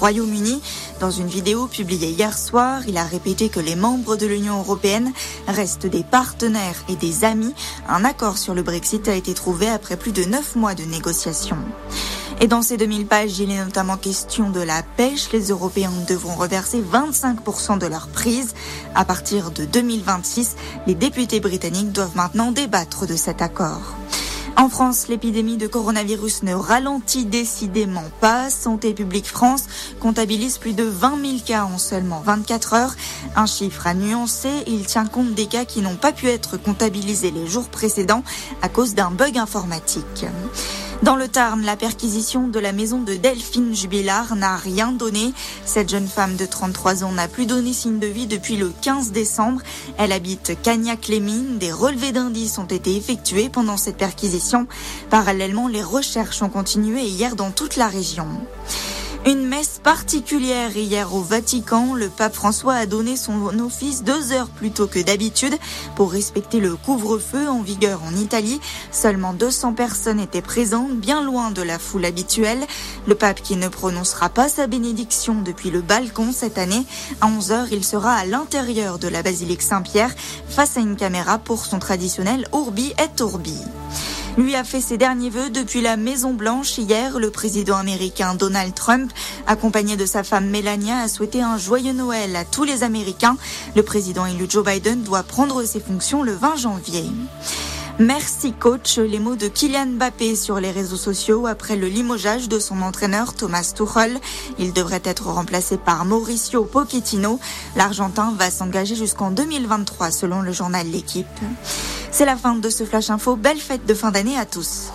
Royaume-Uni. Dans une vidéo publiée hier soir, il a répété que les membres de l'Union européenne restent des partenaires et des amis. Un accord sur le Brexit a été trouvé après plus de neuf mois de négociations. Et dans ces 2000 pages, il est notamment question de la pêche. Les Européens devront reverser 25% de leur prise. À partir de 2026, les députés britanniques doivent maintenant débattre de cet accord. En France, l'épidémie de coronavirus ne ralentit décidément pas. Santé publique France comptabilise plus de 20 000 cas en seulement 24 heures. Un chiffre à nuancer, il tient compte des cas qui n'ont pas pu être comptabilisés les jours précédents à cause d'un bug informatique. Dans le Tarn, la perquisition de la maison de Delphine Jubilard n'a rien donné. Cette jeune femme de 33 ans n'a plus donné signe de vie depuis le 15 décembre. Elle habite Cagnac-les-Mines. Des relevés d'indices ont été effectués pendant cette perquisition. Parallèlement, les recherches ont continué hier dans toute la région. Une messe particulière hier au Vatican. Le pape François a donné son office deux heures plus tôt que d'habitude pour respecter le couvre-feu en vigueur en Italie. Seulement 200 personnes étaient présentes, bien loin de la foule habituelle. Le pape qui ne prononcera pas sa bénédiction depuis le balcon cette année. À 11 heures, il sera à l'intérieur de la basilique Saint-Pierre face à une caméra pour son traditionnel Urbi et Orbi lui a fait ses derniers vœux depuis la Maison Blanche. Hier, le président américain Donald Trump, accompagné de sa femme Melania, a souhaité un joyeux Noël à tous les Américains. Le président élu Joe Biden doit prendre ses fonctions le 20 janvier. Merci coach, les mots de Kylian Mbappé sur les réseaux sociaux après le limogeage de son entraîneur Thomas Tuchel. Il devrait être remplacé par Mauricio Pochettino. L'Argentin va s'engager jusqu'en 2023 selon le journal L'équipe. C'est la fin de ce Flash Info. Belle fête de fin d'année à tous.